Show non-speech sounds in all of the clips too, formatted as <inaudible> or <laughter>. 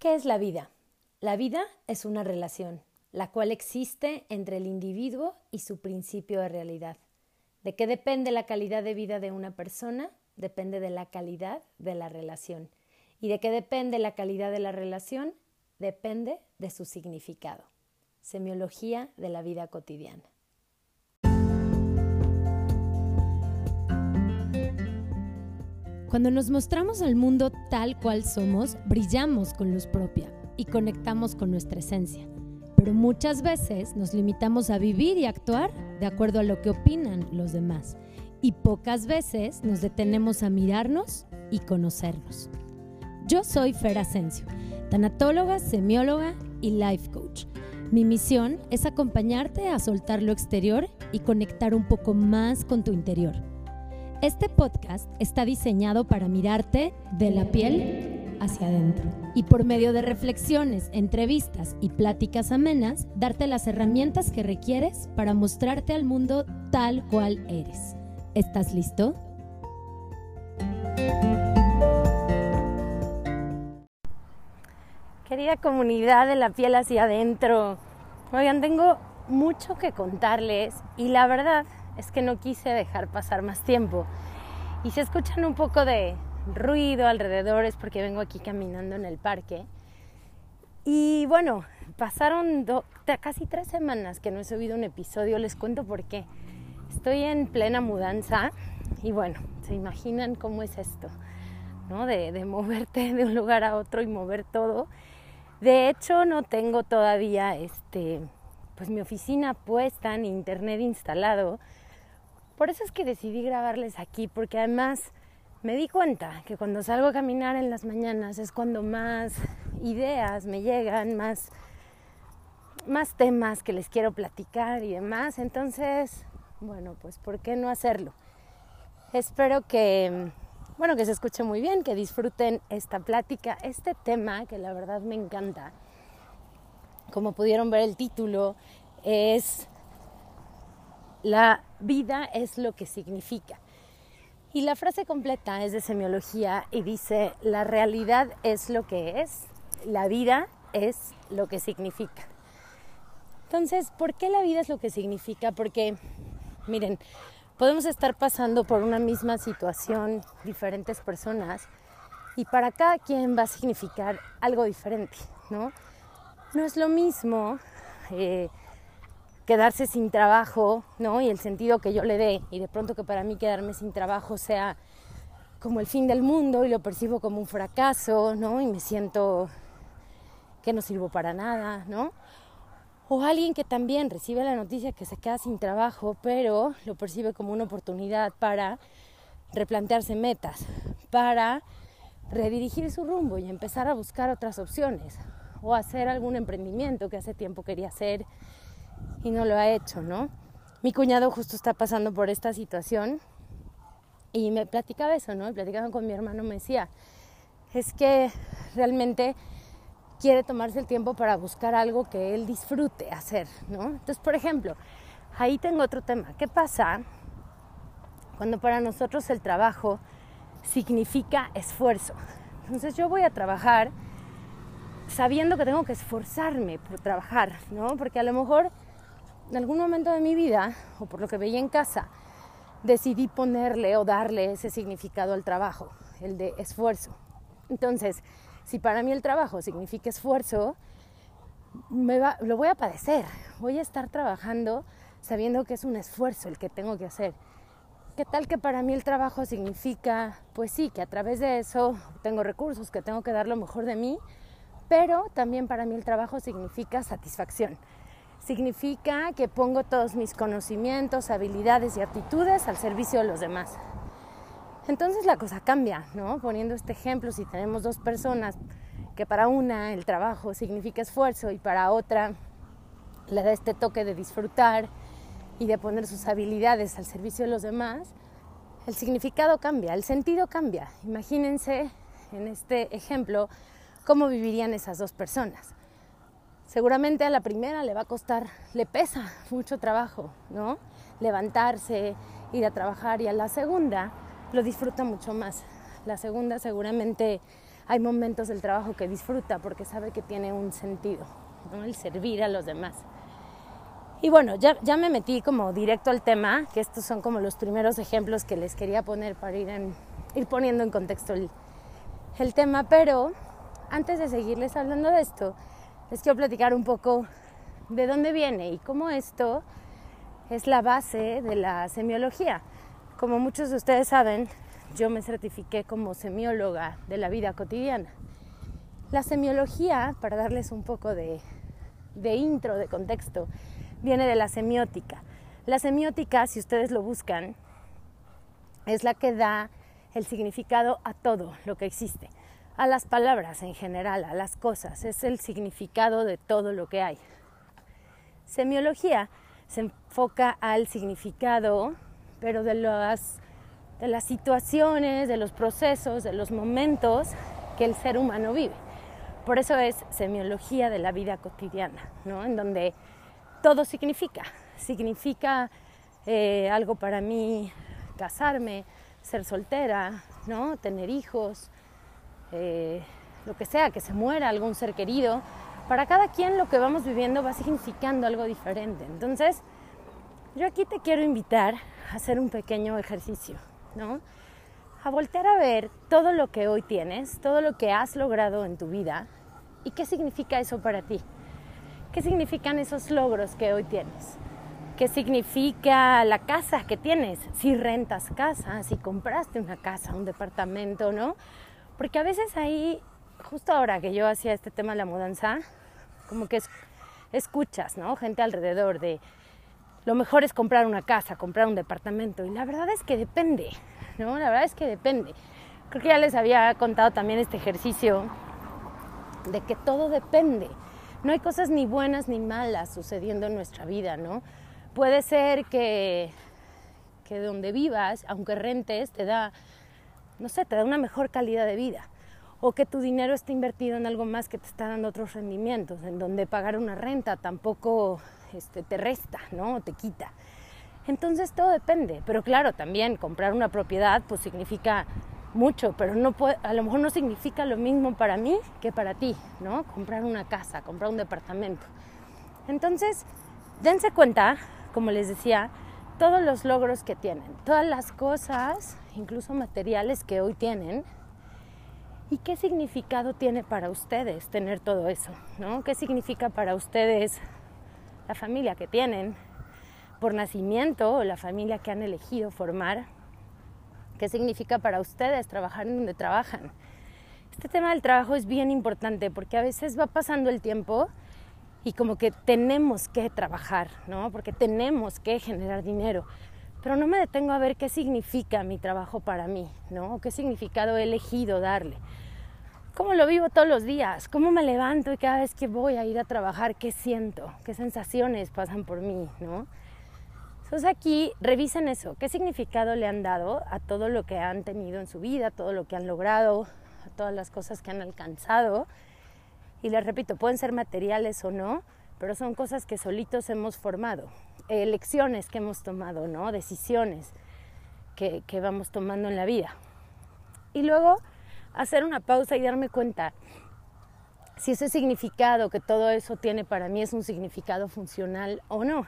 ¿Qué es la vida? La vida es una relación, la cual existe entre el individuo y su principio de realidad. ¿De qué depende la calidad de vida de una persona? Depende de la calidad de la relación. ¿Y de qué depende la calidad de la relación? Depende de su significado. Semiología de la vida cotidiana. Cuando nos mostramos al mundo tal cual somos, brillamos con luz propia y conectamos con nuestra esencia. Pero muchas veces nos limitamos a vivir y actuar de acuerdo a lo que opinan los demás. Y pocas veces nos detenemos a mirarnos y conocernos. Yo soy Fer Asensio, tanatóloga, semióloga y life coach. Mi misión es acompañarte a soltar lo exterior y conectar un poco más con tu interior este podcast está diseñado para mirarte de la piel hacia adentro y por medio de reflexiones, entrevistas y pláticas amenas, darte las herramientas que requieres para mostrarte al mundo tal cual eres. ¿Estás listo? Querida comunidad de la piel hacia adentro, oigan, tengo mucho que contarles y la verdad es que no quise dejar pasar más tiempo. Y si escuchan un poco de ruido alrededor es porque vengo aquí caminando en el parque. Y bueno, pasaron casi tres semanas que no he subido un episodio, les cuento por qué. Estoy en plena mudanza y bueno, se imaginan cómo es esto, ¿no? De, de moverte de un lugar a otro y mover todo. De hecho, no tengo todavía este, pues mi oficina puesta en internet instalado por eso es que decidí grabarles aquí, porque además me di cuenta que cuando salgo a caminar en las mañanas es cuando más ideas me llegan, más, más temas que les quiero platicar y demás. Entonces, bueno, pues ¿por qué no hacerlo? Espero que, bueno, que se escuche muy bien, que disfruten esta plática, este tema que la verdad me encanta. Como pudieron ver el título, es la vida es lo que significa. Y la frase completa es de semiología y dice, la realidad es lo que es, la vida es lo que significa. Entonces, ¿por qué la vida es lo que significa? Porque, miren, podemos estar pasando por una misma situación diferentes personas y para cada quien va a significar algo diferente, ¿no? No es lo mismo eh, quedarse sin trabajo, ¿no? Y el sentido que yo le dé, y de pronto que para mí quedarme sin trabajo sea como el fin del mundo y lo percibo como un fracaso, ¿no? Y me siento que no sirvo para nada, ¿no? O alguien que también recibe la noticia que se queda sin trabajo, pero lo percibe como una oportunidad para replantearse metas, para redirigir su rumbo y empezar a buscar otras opciones, o hacer algún emprendimiento que hace tiempo quería hacer y no lo ha hecho, ¿no? Mi cuñado justo está pasando por esta situación y me platicaba eso, ¿no? Platicando con mi hermano me decía, es que realmente quiere tomarse el tiempo para buscar algo que él disfrute hacer, ¿no? Entonces, por ejemplo, ahí tengo otro tema. ¿Qué pasa cuando para nosotros el trabajo significa esfuerzo? Entonces yo voy a trabajar sabiendo que tengo que esforzarme por trabajar, ¿no? Porque a lo mejor en algún momento de mi vida, o por lo que veía en casa, decidí ponerle o darle ese significado al trabajo, el de esfuerzo. Entonces, si para mí el trabajo significa esfuerzo, lo voy a padecer. Voy a estar trabajando sabiendo que es un esfuerzo el que tengo que hacer. ¿Qué tal que para mí el trabajo significa, pues sí, que a través de eso tengo recursos, que tengo que dar lo mejor de mí, pero también para mí el trabajo significa satisfacción significa que pongo todos mis conocimientos, habilidades y actitudes al servicio de los demás. Entonces la cosa cambia, ¿no? Poniendo este ejemplo, si tenemos dos personas que para una el trabajo significa esfuerzo y para otra le da este toque de disfrutar y de poner sus habilidades al servicio de los demás, el significado cambia, el sentido cambia. Imagínense en este ejemplo cómo vivirían esas dos personas seguramente a la primera le va a costar, le pesa mucho trabajo, ¿no? Levantarse, ir a trabajar y a la segunda lo disfruta mucho más. La segunda seguramente hay momentos del trabajo que disfruta porque sabe que tiene un sentido, ¿no? el servir a los demás. Y bueno, ya, ya me metí como directo al tema, que estos son como los primeros ejemplos que les quería poner para ir, ir poniendo en contexto el, el tema, pero antes de seguirles hablando de esto, les quiero platicar un poco de dónde viene y cómo esto es la base de la semiología. Como muchos de ustedes saben, yo me certifiqué como semióloga de la vida cotidiana. La semiología, para darles un poco de, de intro, de contexto, viene de la semiótica. La semiótica, si ustedes lo buscan, es la que da el significado a todo lo que existe, a las palabras en general, a las cosas, es el significado de todo lo que hay. Semiología se enfoca al significado, pero de las, de las situaciones, de los procesos, de los momentos que el ser humano vive. Por eso es semiología de la vida cotidiana, ¿no? en donde todo significa. Significa eh, algo para mí casarme, ser soltera, ¿no? tener hijos, eh, lo que sea, que se muera algún ser querido. Para cada quien lo que vamos viviendo va significando algo diferente. Entonces, yo aquí te quiero invitar a hacer un pequeño ejercicio, ¿no? A voltear a ver todo lo que hoy tienes, todo lo que has logrado en tu vida y qué significa eso para ti. ¿Qué significan esos logros que hoy tienes? ¿Qué significa la casa que tienes? Si rentas casa, si compraste una casa, un departamento, ¿no? Porque a veces ahí, justo ahora que yo hacía este tema de la mudanza, como que escuchas, ¿no? Gente alrededor de lo mejor es comprar una casa, comprar un departamento. Y la verdad es que depende, ¿no? La verdad es que depende. Creo que ya les había contado también este ejercicio de que todo depende no hay cosas ni buenas ni malas sucediendo en nuestra vida, ¿no? Puede ser que, que donde vivas, aunque rentes, te da, no sé, te da una mejor calidad de vida. O que tu dinero esté invertido en algo más que te está dando otros rendimientos, en donde pagar una renta tampoco este, te resta, ¿no? te quita. Entonces todo depende. Pero claro, también comprar una propiedad pues significa mucho, pero no puede, a lo mejor no significa lo mismo para mí que para ti, ¿no? Comprar una casa, comprar un departamento. Entonces, dense cuenta, como les decía, todos los logros que tienen, todas las cosas, incluso materiales que hoy tienen, y qué significado tiene para ustedes tener todo eso, ¿no? ¿Qué significa para ustedes la familia que tienen por nacimiento o la familia que han elegido formar? qué significa para ustedes trabajar en donde trabajan. Este tema del trabajo es bien importante porque a veces va pasando el tiempo y como que tenemos que trabajar, ¿no? Porque tenemos que generar dinero. Pero no me detengo a ver qué significa mi trabajo para mí, ¿no? ¿Qué significado he elegido darle? ¿Cómo lo vivo todos los días? ¿Cómo me levanto y cada vez que voy a ir a trabajar, qué siento? ¿Qué sensaciones pasan por mí, ¿no? Entonces aquí revisen eso, qué significado le han dado a todo lo que han tenido en su vida, todo lo que han logrado, a todas las cosas que han alcanzado. Y les repito, pueden ser materiales o no, pero son cosas que solitos hemos formado, elecciones que hemos tomado, ¿no? Decisiones que, vamos tomando en la vida. Y luego hacer una pausa y darme cuenta si ese significado que todo eso tiene para mí es un significado funcional o no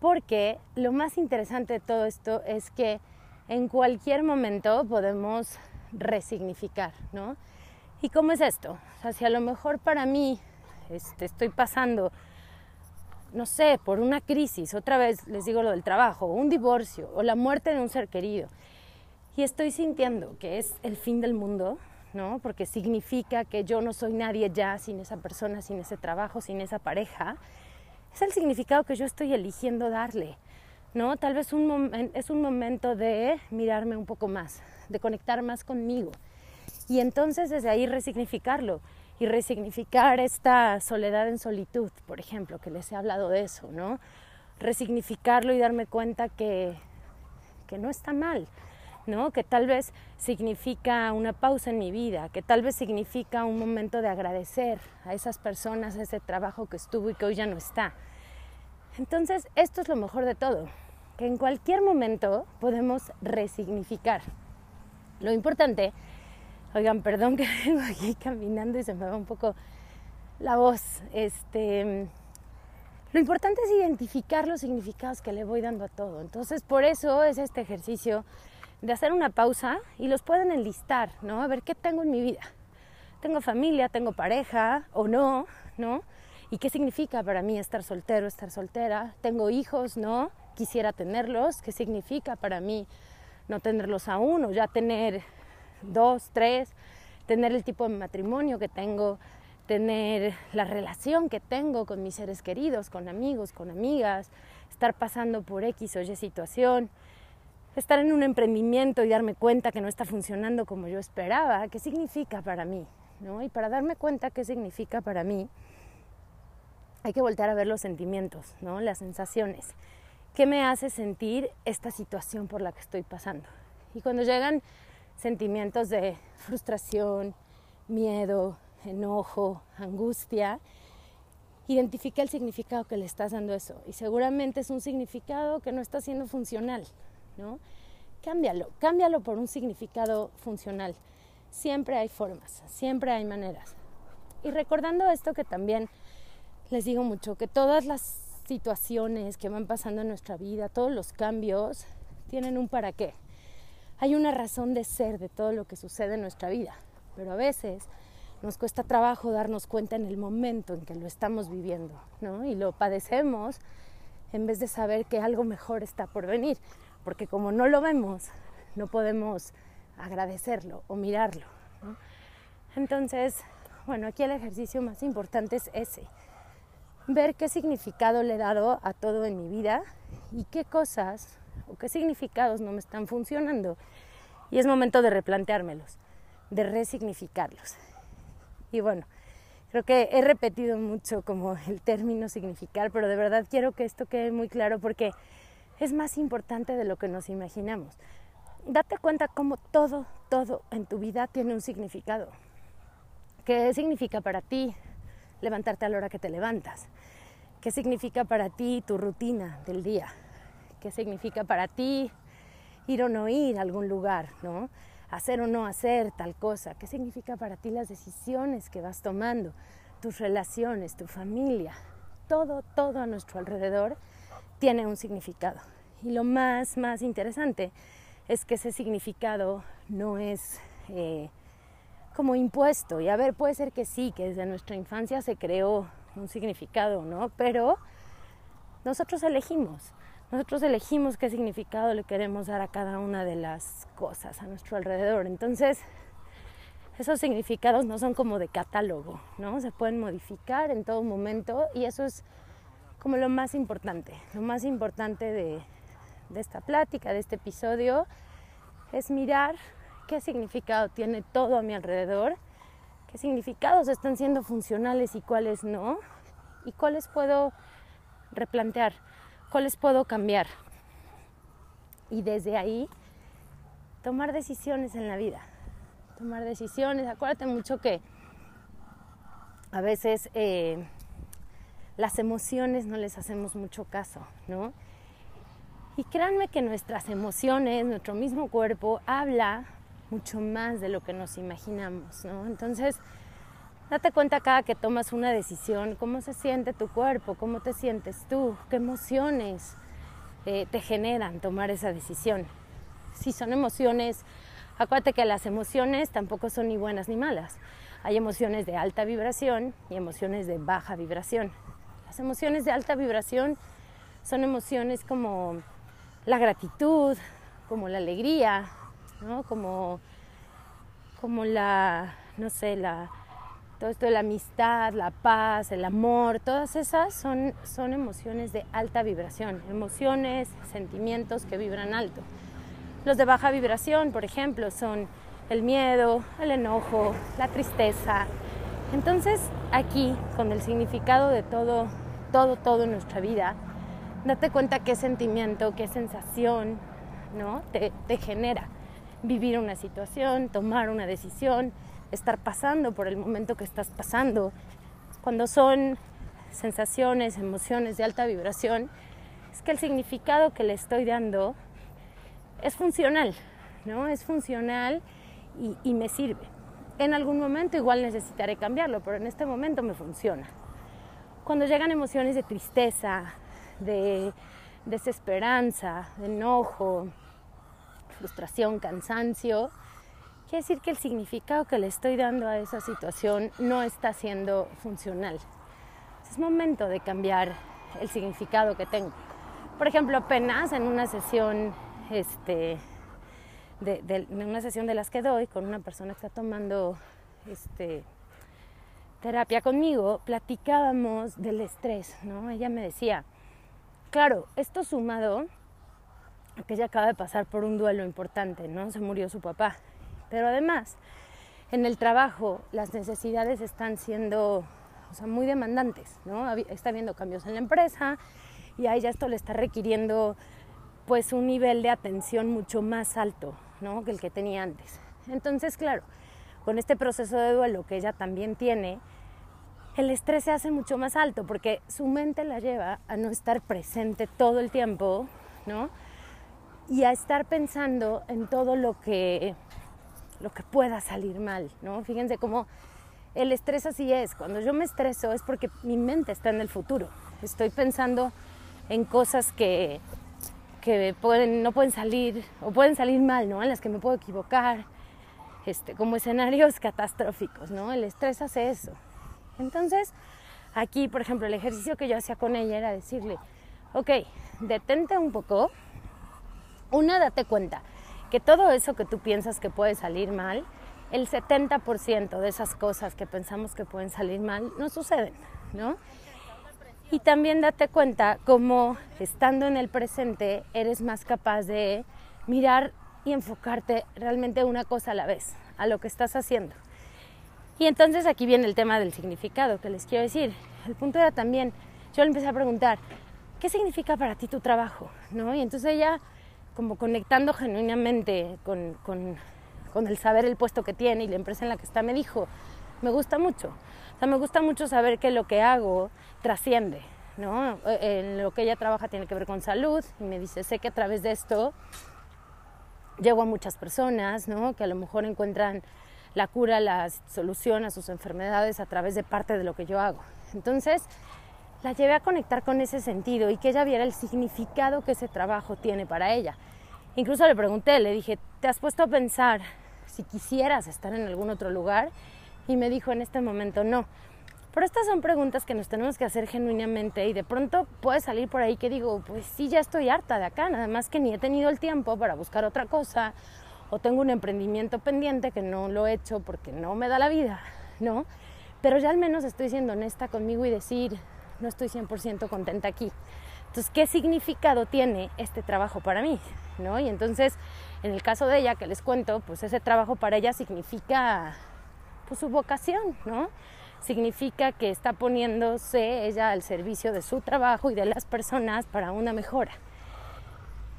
porque lo más interesante de todo esto es que en cualquier momento podemos resignificar, ¿no? ¿Y cómo es esto? O sea, si a lo mejor para mí este, estoy pasando, no sé, por una crisis, otra vez les digo lo del trabajo, un divorcio o la muerte de un ser querido, y estoy sintiendo que es el fin del mundo, ¿no? Porque significa que yo no soy nadie ya sin esa persona, sin ese trabajo, sin esa pareja, es el significado que yo estoy eligiendo darle. ¿no? Tal vez es un momento de mirarme un poco más, de conectar más conmigo. Y entonces desde ahí resignificarlo y resignificar esta soledad en solitud, por ejemplo, que les he hablado de eso, ¿no? Resignificarlo y darme cuenta que, que no está mal, ¿no? Que tal vez significa una pausa en mi vida, que tal vez significa un momento de agradecer a esas personas, ese trabajo que estuvo y que hoy ya no está. Entonces, esto es lo mejor de todo, que en cualquier momento podemos resignificar. Lo importante Oigan, perdón que <laughs> vengo aquí caminando y se me va un poco la voz. Este, lo importante es identificar los significados que le voy dando a todo. Entonces, por eso es este ejercicio de hacer una pausa y los pueden enlistar, ¿no? A ver qué tengo en mi vida. Tengo familia, tengo pareja o no, ¿no? ¿Y qué significa para mí estar soltero, estar soltera? Tengo hijos, ¿no? Quisiera tenerlos. ¿Qué significa para mí no tenerlos aún o ya tener dos, tres? Tener el tipo de matrimonio que tengo, tener la relación que tengo con mis seres queridos, con amigos, con amigas, estar pasando por X o Y situación, estar en un emprendimiento y darme cuenta que no está funcionando como yo esperaba, ¿qué significa para mí? ¿no? Y para darme cuenta qué significa para mí, hay que voltear a ver los sentimientos, ¿no? las sensaciones. ¿Qué me hace sentir esta situación por la que estoy pasando? Y cuando llegan sentimientos de frustración, miedo, enojo, angustia, identifica el significado que le estás dando eso. Y seguramente es un significado que no está siendo funcional, ¿no? Cámbialo, cámbialo por un significado funcional. Siempre hay formas, siempre hay maneras. Y recordando esto que también les digo mucho, que todas las situaciones que van pasando en nuestra vida, todos los cambios, tienen un para qué. Hay una razón de ser de todo lo que sucede en nuestra vida, pero a veces nos cuesta trabajo darnos cuenta en el momento en que lo estamos viviendo, ¿no? Y lo padecemos en vez de saber que algo mejor está por venir, porque como no lo vemos, no podemos agradecerlo o mirarlo. Entonces, bueno, aquí el ejercicio más importante es ese, ver qué significado le he dado a todo en mi vida y qué cosas o qué significados no me están funcionando. Y es momento de replanteármelos, de resignificarlos. Y bueno, creo que he repetido mucho como el término significar, pero de verdad quiero que esto quede muy claro porque es más importante de lo que nos imaginamos. Date cuenta cómo todo, todo en tu vida tiene un significado. ¿Qué significa para ti levantarte a la hora que te levantas? ¿Qué significa para ti tu rutina del día? ¿Qué significa para ti ir o no ir a algún lugar, ¿no? hacer o no hacer tal cosa, qué significa para ti las decisiones que vas tomando, tus relaciones, tu familia, todo, todo a nuestro alrededor tiene un significado. Y lo más, más interesante es que ese significado no es eh, como impuesto. Y a ver, puede ser que sí, que desde nuestra infancia se creó un significado, ¿no? Pero nosotros elegimos. Nosotros elegimos qué significado le queremos dar a cada una de las cosas a nuestro alrededor. Entonces, esos significados no son como de catálogo, ¿no? Se pueden modificar en todo momento y eso es como lo más importante. Lo más importante de, de esta plática, de este episodio, es mirar qué significado tiene todo a mi alrededor, qué significados están siendo funcionales y cuáles no, y cuáles puedo replantear cuáles puedo cambiar. Y desde ahí tomar decisiones en la vida. Tomar decisiones. Acuérdate mucho que a veces eh, las emociones no les hacemos mucho caso, ¿no? Y créanme que nuestras emociones, nuestro mismo cuerpo, habla mucho más de lo que nos imaginamos, ¿no? Entonces, Date cuenta cada que tomas una decisión, cómo se siente tu cuerpo, cómo te sientes tú, qué emociones eh, te generan tomar esa decisión. Si son emociones, acuérdate que las emociones tampoco son ni buenas ni malas. Hay emociones de alta vibración y emociones de baja vibración. Las emociones de alta vibración son emociones como la gratitud, como la alegría, ¿no? como, como la, no sé, la, todo esto de la amistad, la paz, el amor, todas esas son, son emociones de alta vibración, emociones, sentimientos que vibran alto. Los de baja vibración, por ejemplo, son el miedo, el enojo, la tristeza. Entonces, aquí, con el significado de todo, todo, todo en nuestra vida, date cuenta qué sentimiento, qué sensación, ¿no? Te, te genera vivir una situación, tomar una decisión, estar pasando por el momento que estás pasando. Cuando son sensaciones, emociones de alta vibración, es que el significado que le estoy dando es funcional, ¿no? Es funcional y, y me sirve. en algún momento igual necesitaré cambiarlo, pero en este momento me funciona. Cuando llegan emociones de tristeza, de desesperanza, de enojo, frustración, cansancio, quiere decir que el significado que le estoy dando a esa situación no está siendo funcional. Es momento de cambiar el significado que tengo. Por ejemplo, apenas en una sesión, este, de, una sesión de las que doy con una persona que está tomando este, terapia conmigo, platicábamos del estrés, ¿no? Ella me decía, claro, esto sumado a que ella acaba de pasar por un duelo importante, ¿no? Se murió su papá. Pero además, en el trabajo las necesidades están siendo o sea, muy demandantes, ¿no? Está habiendo cambios en la empresa y a ella esto le está requiriendo pues un nivel de atención mucho más alto, ¿no? Que el que tenía antes. Entonces, claro, con este proceso de duelo que ella también tiene, el estrés se hace mucho más alto porque su mente la lleva a no estar presente todo el tiempo, ¿no? Y a estar pensando en todo lo que lo que pueda salir mal, ¿no? Fíjense cómo el estrés así es. Cuando yo me estreso es porque mi mente está en el futuro. Estoy pensando en cosas que, que pueden, no pueden salir o pueden salir mal, ¿no? En las que me puedo equivocar, este, como escenarios <laughs> catastróficos, ¿no? El estrés hace eso. Entonces, aquí, por ejemplo, el ejercicio que yo hacía con ella era decirle, ok, detente un poco, una, date cuenta que todo eso que tú piensas que puede salir mal, el 70% de esas cosas que pensamos que pueden salir mal no suceden, ¿no? Y también date cuenta cómo estando en el presente eres más capaz de mirar y enfocarte realmente una cosa a la vez, a lo que estás haciendo. Y entonces aquí viene el tema del significado que les quiero decir. El punto era también, yo le empecé a preguntar, ¿qué significa para ti tu trabajo? ¿No? Y entonces ella, como conectando genuinamente con, con con el saber el puesto que tiene y la empresa en la que está, me dijo, me gusta mucho. O sea, me gusta mucho saber que lo que hago trasciende, ¿no? Eh, en lo que ella trabaja tiene que ver con salud y me dice, sé que a través de esto llego a muchas personas, ¿no? Que a lo mejor encuentran la cura, la solución a sus enfermedades a través de parte de lo que yo hago. Entonces, la llevé a conectar con ese sentido y que ella viera el significado que ese trabajo tiene para ella. Incluso le pregunté, le dije, ¿te has puesto a pensar si quisieras estar en algún otro lugar? Y me dijo en este momento no. Pero estas son preguntas que nos tenemos que hacer genuinamente y de pronto puede salir por ahí que digo, pues sí, ya estoy harta de acá, nada más que ni he tenido el tiempo para buscar otra cosa o tengo un emprendimiento pendiente que no lo he hecho porque no me da la vida, ¿no? Pero ya al menos estoy siendo honesta conmigo y decir, no estoy 100% contenta aquí. Entonces, ¿qué significado tiene este trabajo para mí? ¿No? Y entonces, en el caso de ella, que les cuento, pues ese trabajo para ella significa pues, su vocación, ¿no? Significa que está poniéndose ella al servicio de su trabajo y de las personas para una mejora.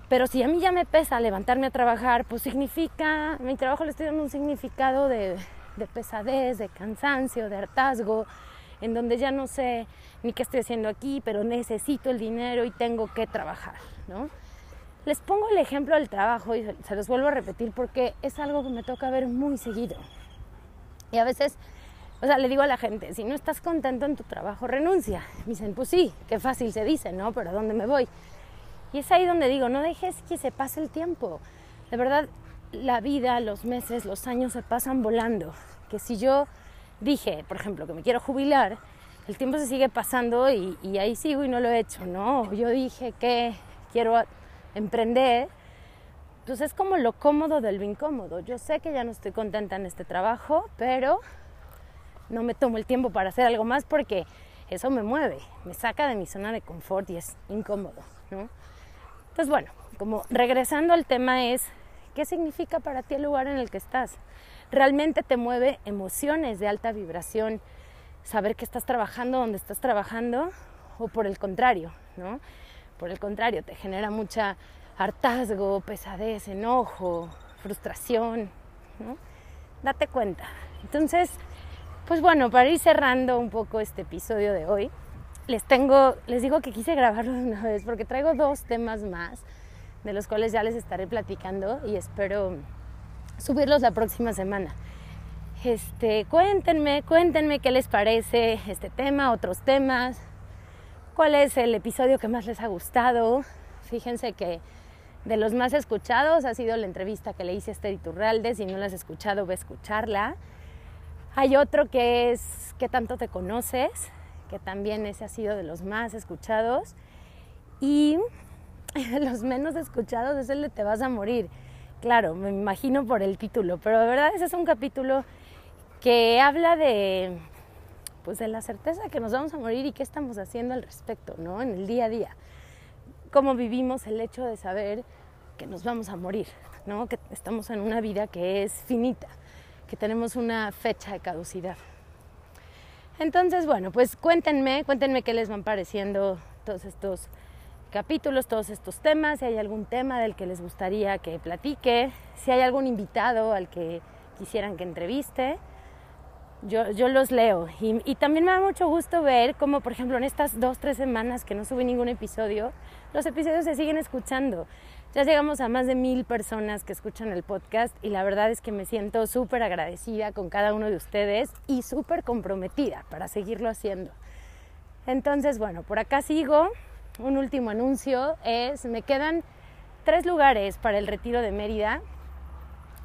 Pero si a mí ya me pesa levantarme a trabajar, pues significa, mi trabajo le estoy dando un significado de, de pesadez, de cansancio, de hartazgo, en donde ya no sé ni qué estoy haciendo aquí, pero necesito el dinero y tengo que trabajar, ¿no? Les pongo el ejemplo del trabajo y se los vuelvo a repetir porque es algo que me toca ver muy seguido. Y a veces, o sea, le digo a la gente, si no estás contento en tu trabajo, renuncia. Me dicen, pues sí, qué fácil se dice, ¿no? Pero ¿a dónde me voy? Y es ahí donde digo, no dejes que se pase el tiempo. De verdad, la vida, los meses, los años se pasan volando. Que si yo dije, por ejemplo, que me quiero jubilar, el tiempo se sigue pasando y, ahí sigo y no lo he hecho, ¿no? Yo dije que quiero emprender, pues es como lo cómodo del lo incómodo. Yo sé que ya no estoy contenta en este trabajo, pero no me tomo el tiempo para hacer algo más porque eso me mueve, me saca de mi zona de confort y es incómodo, ¿no? Pues bueno, como regresando al tema es, ¿qué significa para ti el lugar en el que estás? realmente te mueve emociones de alta vibración, saber que estás trabajando donde estás trabajando o por el contrario, ¿no? Por el contrario, te genera mucha hartazgo, pesadez, enojo, frustración, ¿no? Date cuenta. Entonces, pues bueno, para ir cerrando un poco este episodio de hoy, les tengo, les digo que quise grabarlo de una vez porque traigo dos temas más de los cuales ya les estaré platicando y espero subirlos la próxima semana. Este, cuéntenme, cuéntenme qué les parece este tema, otros temas, cuál es el episodio que más les ha gustado. Fíjense que de los más escuchados ha sido la entrevista que le hice a Esther Iturralde. Si no la has escuchado, ve a escucharla. Hay otro que es ¿Qué tanto te conoces? Que también ese ha sido de los más escuchados. Y <laughs> los menos escuchados es el de Te vas a morir. Claro, me imagino por el título, pero de verdad ese es un capítulo que habla de pues de la certeza que nos vamos a morir y qué estamos haciendo al respecto, ¿no? En el día a día. Cómo vivimos el hecho de saber que nos vamos a morir, ¿no? Que estamos en una vida que es finita, que tenemos una fecha de caducidad. Entonces, bueno, pues cuéntenme, cuéntenme qué les van pareciendo todos estos capítulos, todos estos temas, si hay algún tema del que les gustaría que platique, si hay algún invitado al que quisieran que entreviste yo, yo los leo. Y, también me da mucho gusto ver cómo, por ejemplo, en estas dos, tres semanas que no subí ningún episodio, los episodios se siguen escuchando. Ya llegamos a más de mil personas que escuchan el podcast y la verdad es que me siento súper agradecida con cada uno de ustedes y súper comprometida para seguirlo haciendo. Entonces, bueno, por acá sigo. Un último anuncio es, me quedan tres lugares para el retiro de Mérida.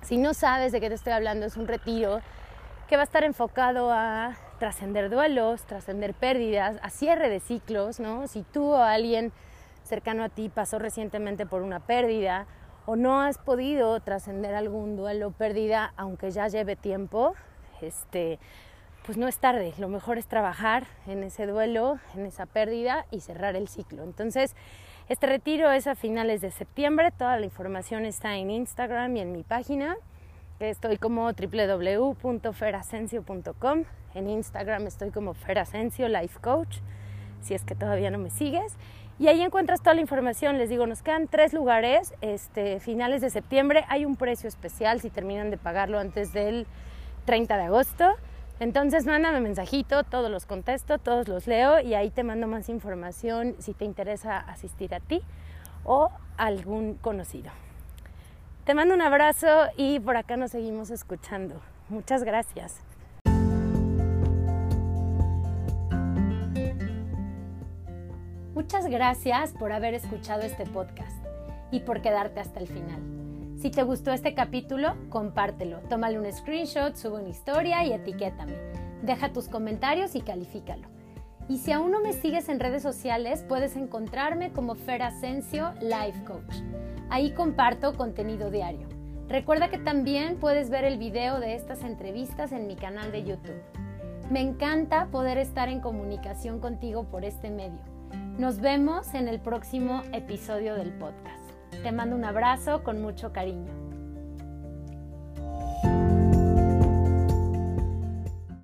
Si no sabes de qué te estoy hablando, es un retiro que va a estar enfocado a trascender duelos, trascender pérdidas, a cierre de ciclos, ¿no? Si tú o alguien cercano a ti pasó recientemente por una pérdida o no has podido trascender algún duelo pérdida, aunque ya lleve tiempo, este, pues no es tarde. Lo mejor es trabajar en ese duelo, en esa pérdida y cerrar el ciclo. Entonces, este retiro es a finales de septiembre. Toda la información está en Instagram y en mi página. Estoy como www.ferasencio.com. En Instagram estoy como Ferasencio Life Coach, si es que todavía no me sigues. Y ahí encuentras toda la información. Les digo, nos quedan tres lugares. Este, finales de septiembre hay un precio especial si terminan de pagarlo antes del 30 de agosto. Entonces mándame mensajito, todos los contesto, todos los leo y ahí te mando más información si te interesa asistir a ti o algún conocido. Te mando un abrazo y por acá nos seguimos escuchando. Muchas gracias. Muchas gracias por haber escuchado este podcast y por quedarte hasta el final. Si te gustó este capítulo, compártelo, tómale un screenshot, sube una historia y etiquétame. Deja tus comentarios y califícalo. Y si aún no me sigues en redes sociales, puedes encontrarme como Fer Asensio Life Coach. Ahí comparto contenido diario. Recuerda que también puedes ver el video de estas entrevistas en mi canal de YouTube. Me encanta poder estar en comunicación contigo por este medio. Nos vemos en el próximo episodio del podcast. Te mando un abrazo con mucho cariño.